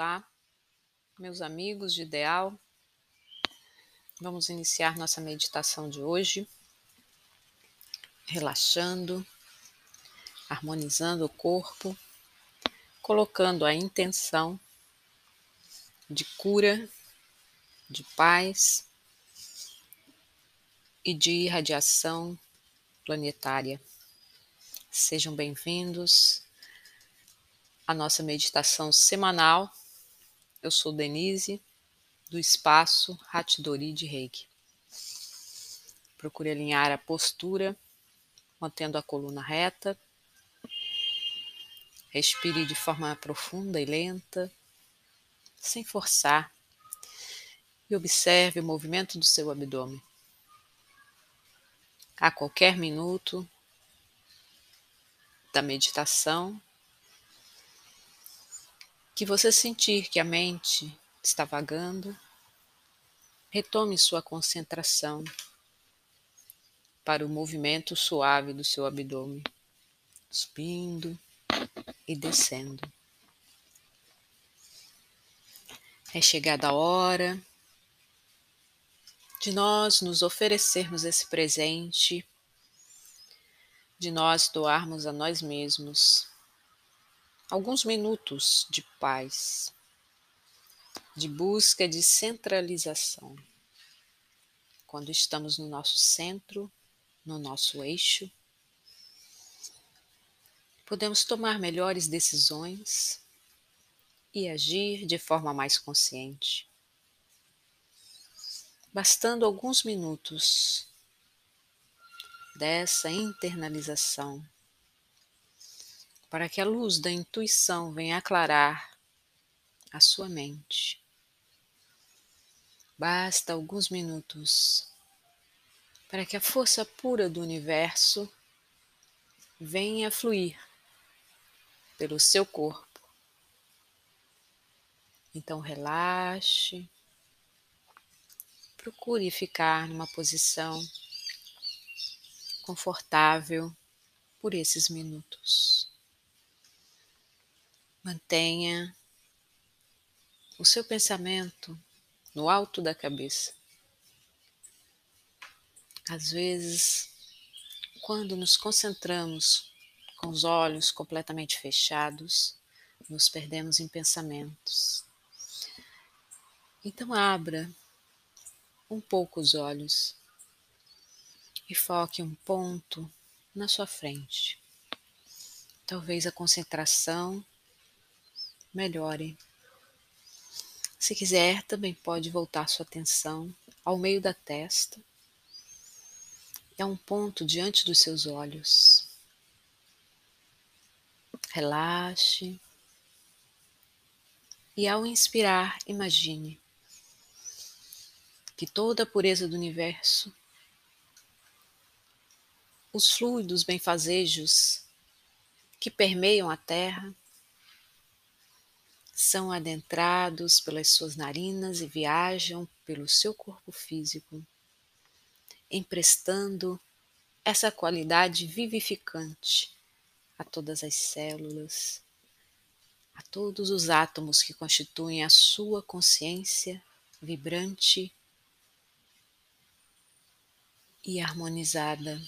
Olá, meus amigos de ideal. Vamos iniciar nossa meditação de hoje, relaxando, harmonizando o corpo, colocando a intenção de cura, de paz e de irradiação planetária. Sejam bem-vindos à nossa meditação semanal. Eu sou Denise, do espaço Hatidori de Reiki. Procure alinhar a postura, mantendo a coluna reta. Respire de forma profunda e lenta, sem forçar, e observe o movimento do seu abdômen. A qualquer minuto da meditação, que você sentir que a mente está vagando, retome sua concentração para o movimento suave do seu abdômen, subindo e descendo. É chegada a hora de nós nos oferecermos esse presente, de nós doarmos a nós mesmos alguns minutos de paz, de busca de centralização. Quando estamos no nosso centro, no nosso eixo, podemos tomar melhores decisões e agir de forma mais consciente. Bastando alguns minutos dessa internalização, para que a luz da intuição venha aclarar a sua mente. Basta alguns minutos para que a força pura do universo venha fluir pelo seu corpo. Então relaxe, procure ficar numa posição confortável por esses minutos. Mantenha o seu pensamento no alto da cabeça. Às vezes, quando nos concentramos com os olhos completamente fechados, nos perdemos em pensamentos. Então, abra um pouco os olhos e foque um ponto na sua frente. Talvez a concentração melhore. Se quiser, também pode voltar sua atenção ao meio da testa a um ponto diante dos seus olhos. Relaxe. E ao inspirar, imagine que toda a pureza do universo os fluidos benfazejos que permeiam a terra são adentrados pelas suas narinas e viajam pelo seu corpo físico, emprestando essa qualidade vivificante a todas as células, a todos os átomos que constituem a sua consciência vibrante e harmonizada.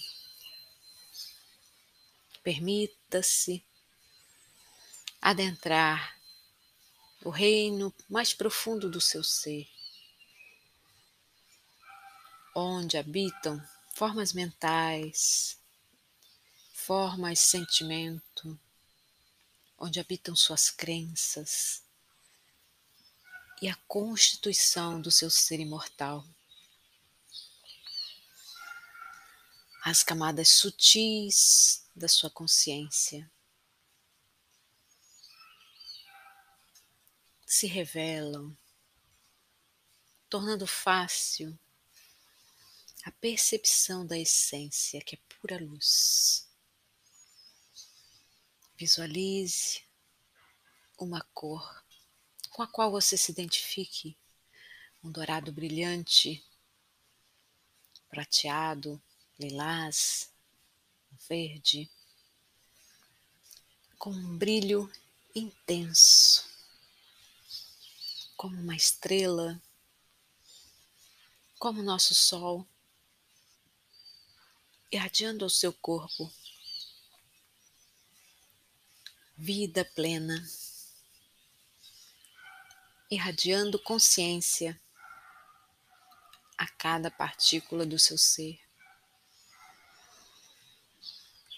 Permita-se adentrar o reino mais profundo do seu ser, onde habitam formas mentais, formas sentimento, onde habitam suas crenças e a constituição do seu ser imortal. As camadas sutis da sua consciência. Se revelam, tornando fácil a percepção da essência que é pura luz. Visualize uma cor com a qual você se identifique, um dourado brilhante, prateado, lilás, verde, com um brilho intenso. Como uma estrela, como nosso sol, irradiando ao seu corpo vida plena, irradiando consciência a cada partícula do seu ser.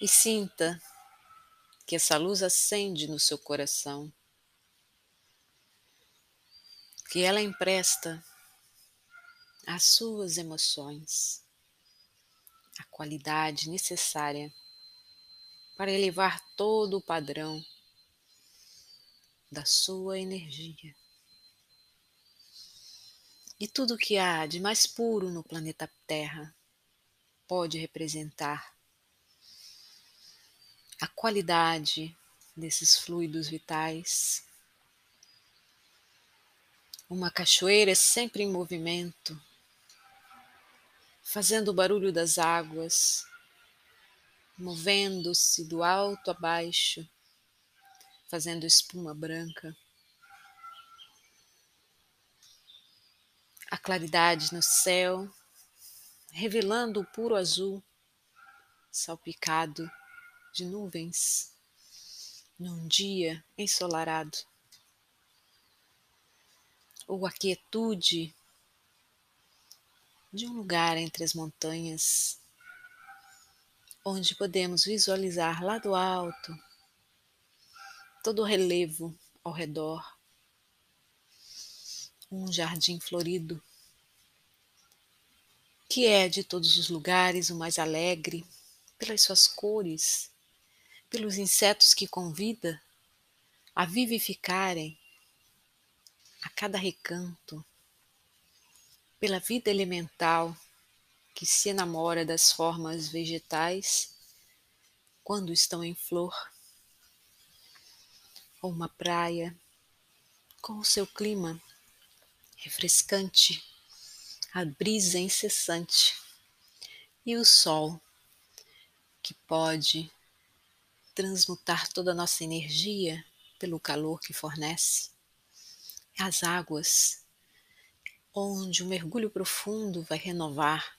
E sinta que essa luz acende no seu coração, que ela empresta às suas emoções a qualidade necessária para elevar todo o padrão da sua energia. E tudo que há de mais puro no planeta Terra pode representar a qualidade desses fluidos vitais. Uma cachoeira é sempre em movimento, fazendo o barulho das águas, movendo-se do alto a baixo, fazendo espuma branca. A claridade no céu, revelando o puro azul, salpicado de nuvens, num dia ensolarado. Ou a quietude de um lugar entre as montanhas, onde podemos visualizar lá do alto todo o relevo ao redor, um jardim florido, que é de todos os lugares o mais alegre pelas suas cores pelos insetos que convida a vivificarem cada recanto, pela vida elemental que se enamora das formas vegetais quando estão em flor, ou uma praia com o seu clima refrescante, a brisa incessante e o sol que pode transmutar toda a nossa energia pelo calor que fornece. As águas, onde o um mergulho profundo vai renovar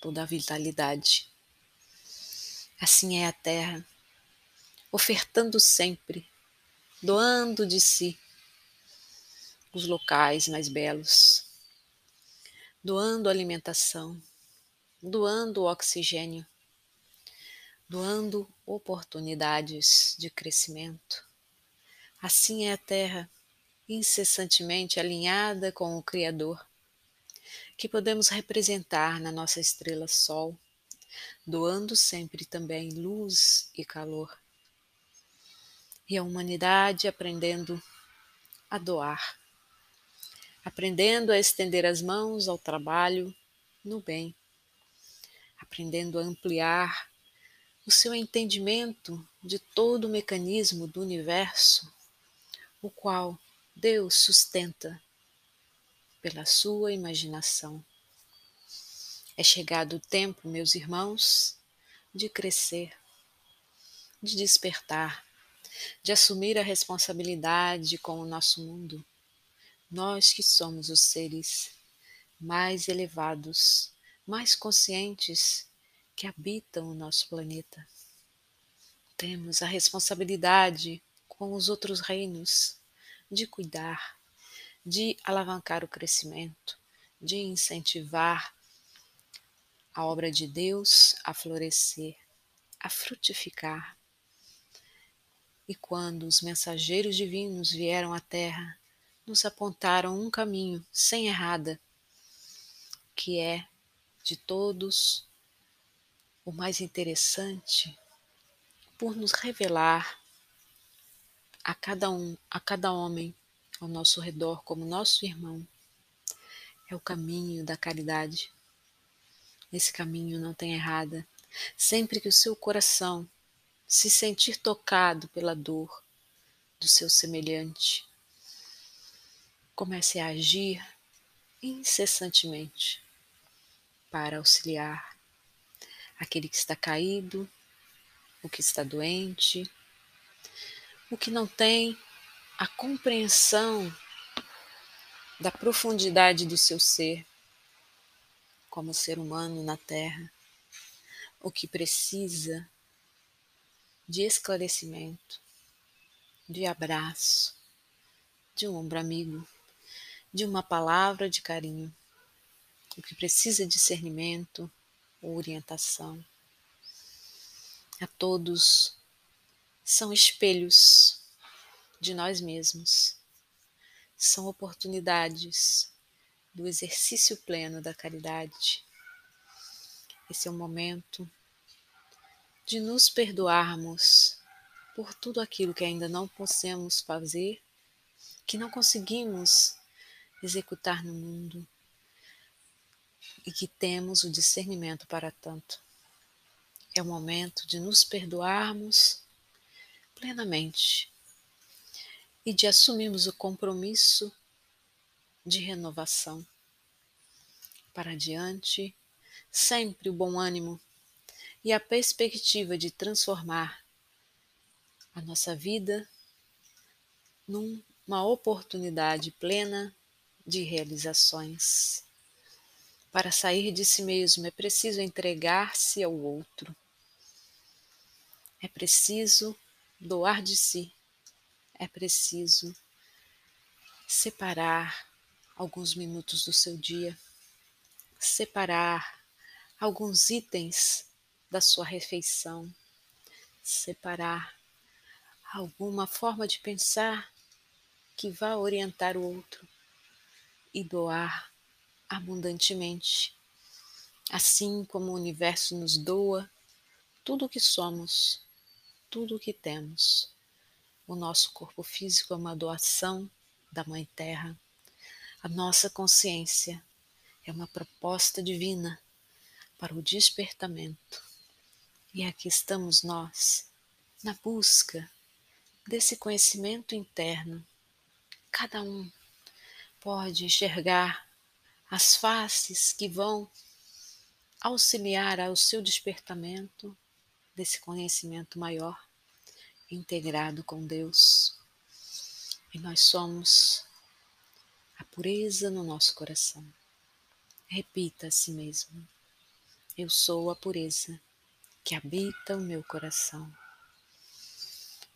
toda a vitalidade. Assim é a terra, ofertando sempre, doando de si os locais mais belos, doando alimentação, doando oxigênio, doando oportunidades de crescimento. Assim é a Terra, incessantemente alinhada com o Criador, que podemos representar na nossa estrela Sol, doando sempre também luz e calor. E a humanidade aprendendo a doar, aprendendo a estender as mãos ao trabalho no bem, aprendendo a ampliar o seu entendimento de todo o mecanismo do universo, o qual Deus sustenta pela sua imaginação. É chegado o tempo, meus irmãos, de crescer, de despertar, de assumir a responsabilidade com o nosso mundo. Nós que somos os seres mais elevados, mais conscientes que habitam o nosso planeta. Temos a responsabilidade com os outros reinos de cuidar, de alavancar o crescimento, de incentivar a obra de Deus a florescer, a frutificar. E quando os mensageiros divinos vieram à Terra, nos apontaram um caminho sem errada, que é de todos o mais interessante por nos revelar a cada um, a cada homem ao nosso redor como nosso irmão. É o caminho da caridade. Esse caminho não tem errada. Sempre que o seu coração se sentir tocado pela dor do seu semelhante, comece a agir incessantemente para auxiliar aquele que está caído, o que está doente, o que não tem a compreensão da profundidade do seu ser, como ser humano na Terra, o que precisa de esclarecimento, de abraço, de um ombro amigo, de uma palavra de carinho, o que precisa de discernimento orientação. A todos são espelhos de nós mesmos, são oportunidades do exercício pleno da caridade. Esse é o momento de nos perdoarmos por tudo aquilo que ainda não podemos fazer, que não conseguimos executar no mundo e que temos o discernimento para tanto. É o momento de nos perdoarmos plenamente e de assumirmos o compromisso de renovação. Para adiante, sempre o bom ânimo e a perspectiva de transformar a nossa vida numa oportunidade plena de realizações. Para sair de si mesmo é preciso entregar-se ao outro. É preciso doar de si. É preciso separar alguns minutos do seu dia, separar alguns itens da sua refeição, separar alguma forma de pensar que vá orientar o outro e doar abundantemente, assim como o universo nos doa tudo o que somos, tudo o que temos. O nosso corpo físico é uma doação da Mãe Terra. A nossa consciência é uma proposta divina para o despertamento. E aqui estamos nós, na busca desse conhecimento interno. Cada um pode enxergar as faces que vão auxiliar ao seu despertamento desse conhecimento maior, integrado com Deus. E nós somos a pureza no nosso coração. Repita a si mesmo: Eu sou a pureza que habita o meu coração.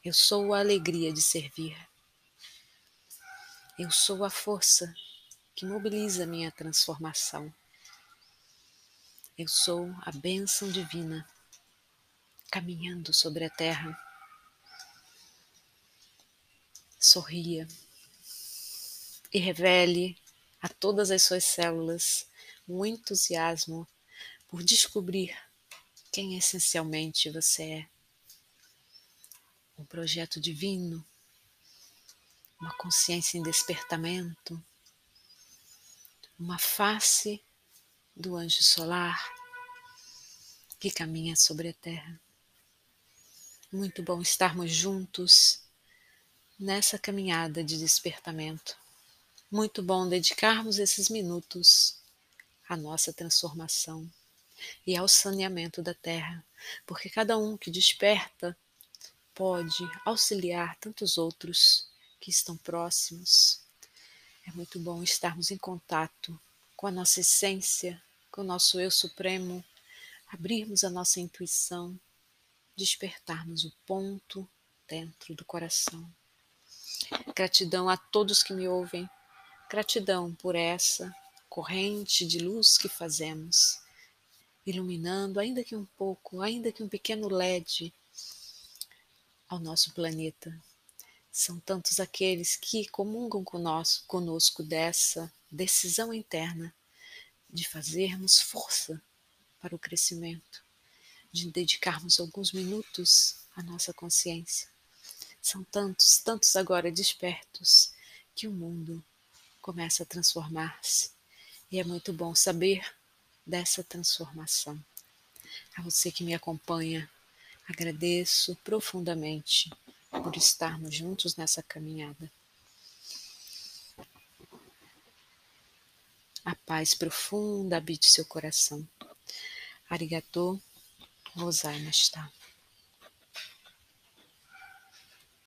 Eu sou a alegria de servir. Eu sou a força que mobiliza minha transformação. Eu sou a bênção divina caminhando sobre a terra. Sorria e revele a todas as suas células um entusiasmo por descobrir quem essencialmente você é um projeto divino, uma consciência em despertamento, uma face do anjo solar que caminha sobre a terra. Muito bom estarmos juntos nessa caminhada de despertamento. Muito bom dedicarmos esses minutos à nossa transformação e ao saneamento da terra, porque cada um que desperta pode auxiliar tantos outros que estão próximos. É muito bom estarmos em contato com a nossa essência, com o nosso eu supremo, abrirmos a nossa intuição, despertarmos o ponto dentro do coração. Gratidão a todos que me ouvem, gratidão por essa corrente de luz que fazemos, iluminando, ainda que um pouco, ainda que um pequeno LED ao nosso planeta. São tantos aqueles que comungam conosco, dessa decisão interna de fazermos força para o crescimento, de dedicarmos alguns minutos à nossa consciência. São tantos, tantos agora despertos que o mundo começa a transformar-se. E é muito bom saber dessa transformação. A você que me acompanha Agradeço profundamente por estarmos juntos nessa caminhada. A paz profunda habite seu coração. gozar